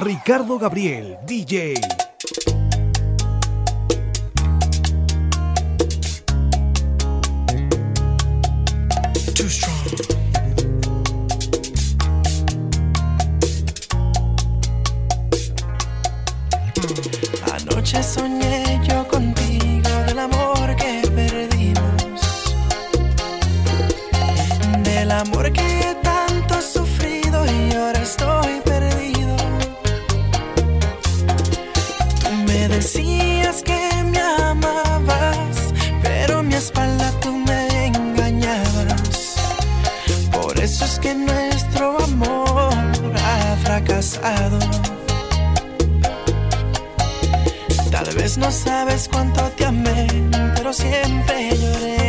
Ricardo Gabriel, DJ. No sabes cuánto te amé, pero siempre lloré.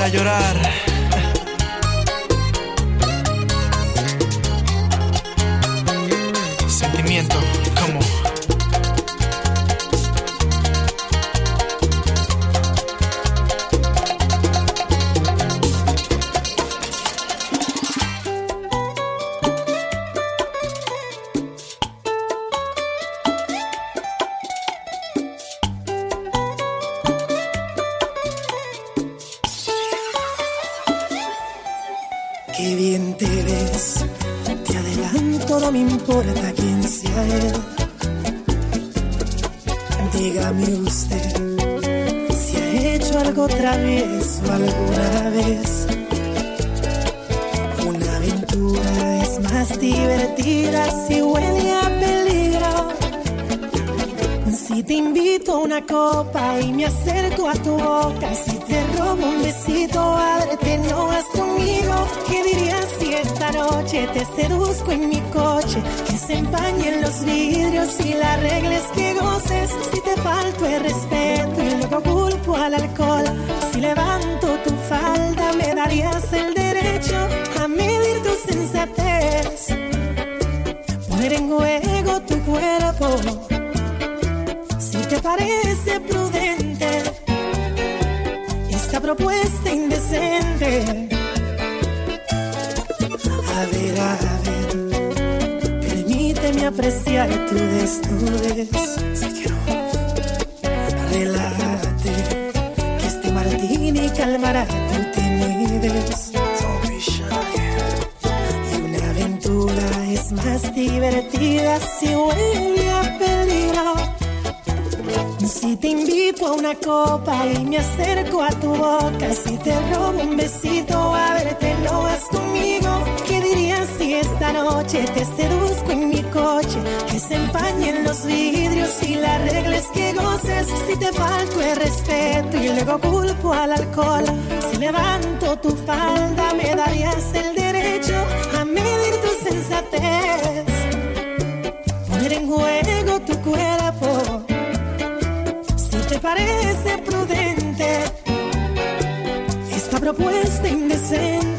Quisiera llorar. Qué bien te ves, te adelanto, no me importa quién sea él. Dígame usted si ha hecho algo otra vez o alguna vez. Una aventura es más divertida si huele a peligro. Si te invito a una copa y me acerco a tu boca, si te robo un besito, ábrete, no vas conmigo. ¿Qué dirías si esta noche te seduzco en mi coche? Que se empañen los vidrios y la regla es que goces. Si te falto el respeto y luego culpo al alcohol, si levanto tu falda, me darías el derecho a medir tu sensatez. Poner en juego tu cuerpo propuesta indecente. A ver, a ver, permíteme apreciar tu desnudez. Una copa y me acerco a tu boca. Si te robo un besito, a verte lo vas conmigo. ¿Qué dirías si esta noche te seduzco en mi coche? Que se empañen los vidrios y las reglas que goces. Si te falto el respeto y luego culpo al alcohol. Si levanto tu falda, me darías el derecho a medir tu sensatez. Poner en juego propuesta indecente?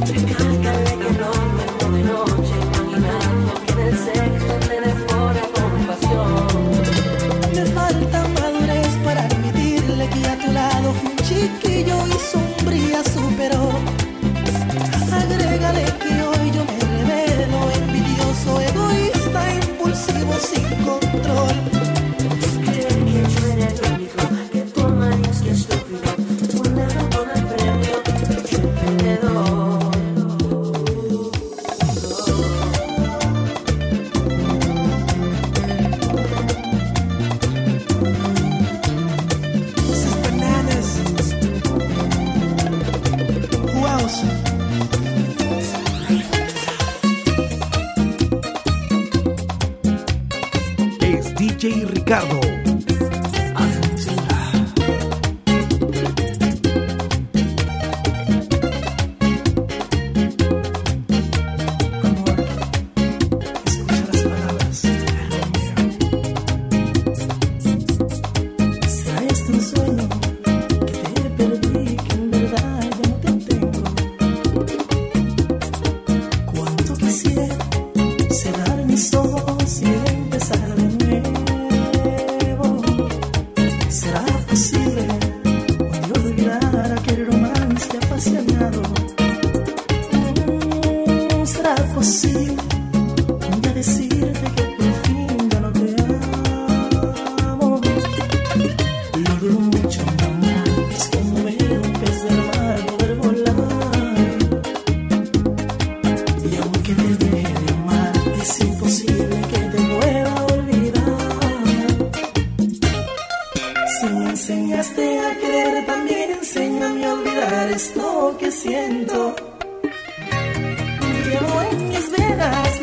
Africa. enseñaste a querer, también enséñame a olvidar esto que siento. Llevo en mis venas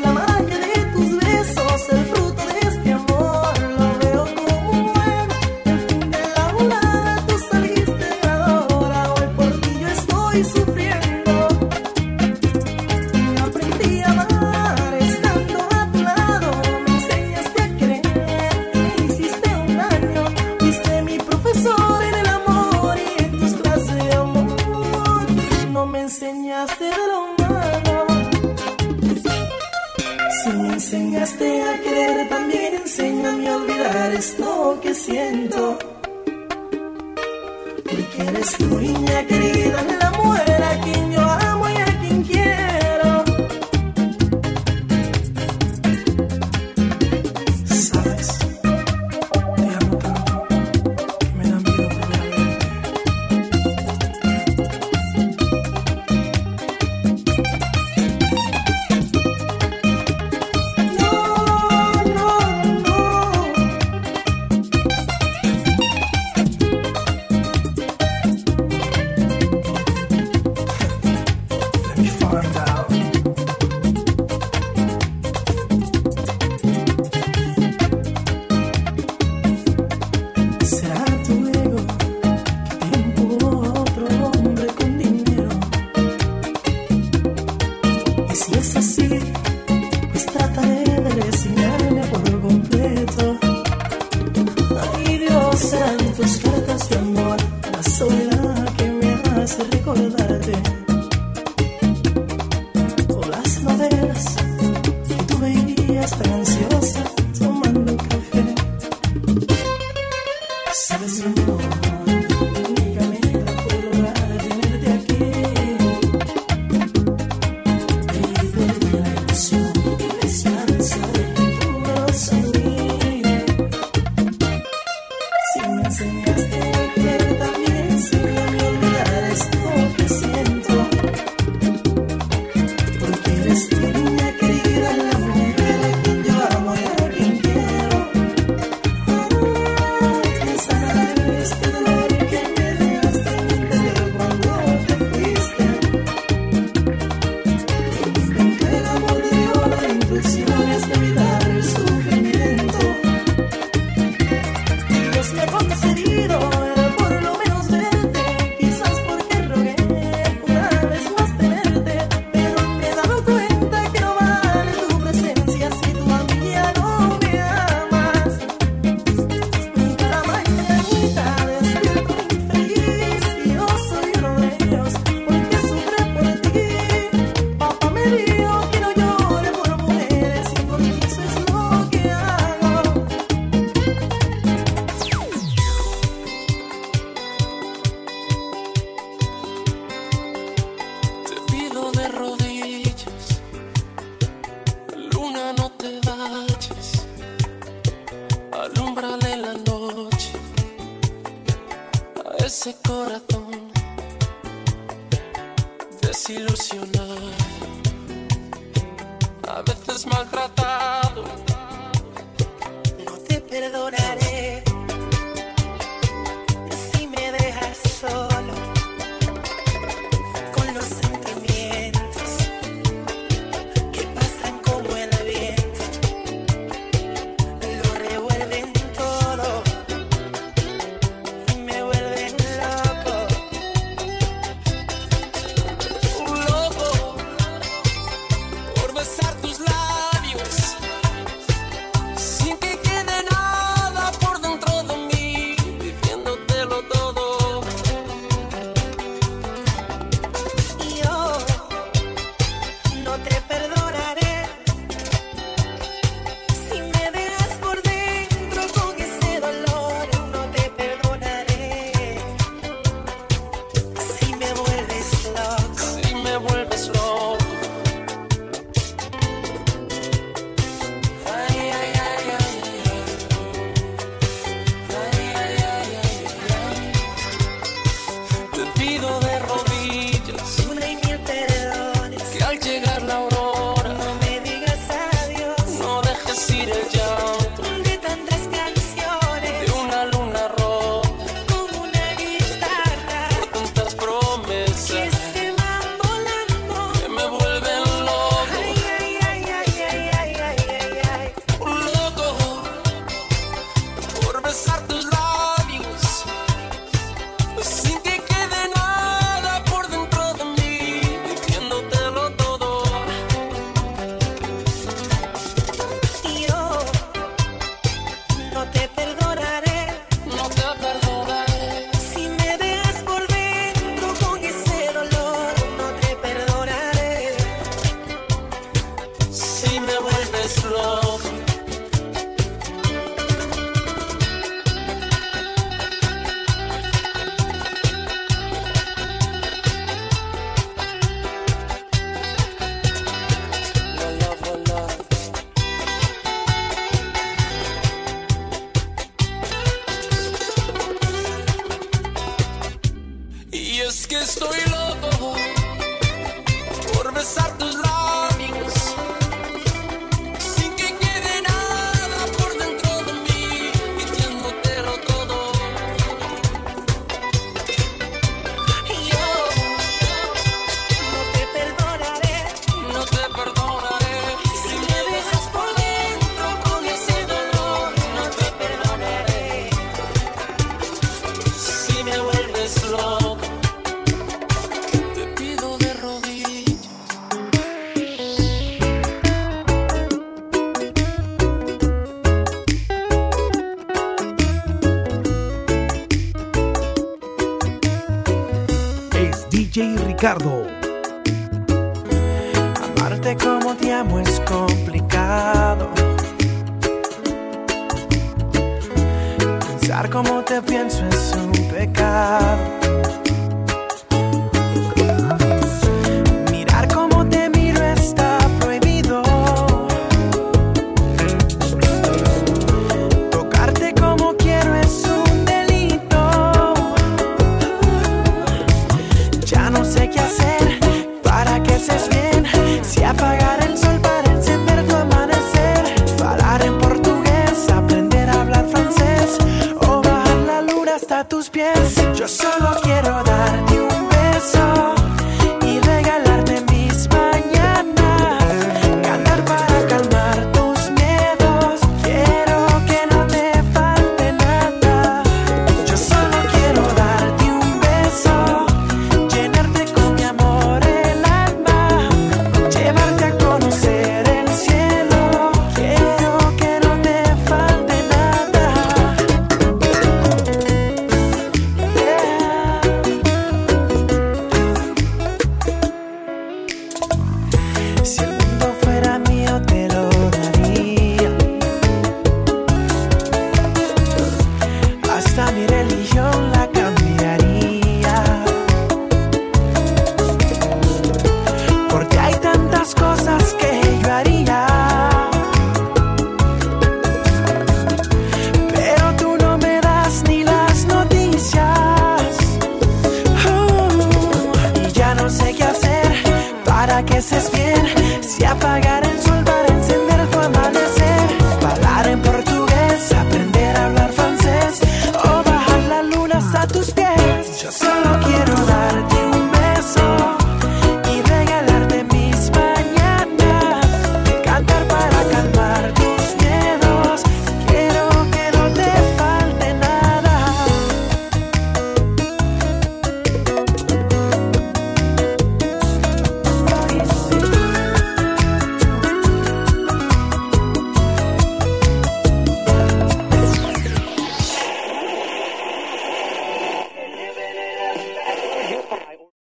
de lo humano. Si me enseñaste a querer, también enséñame a olvidar esto que siento. Porque eres tu niña querida, la mujer a perdonar. Ricardo. Amarte como te amo es complicado. Pensar como te pienso es un pecado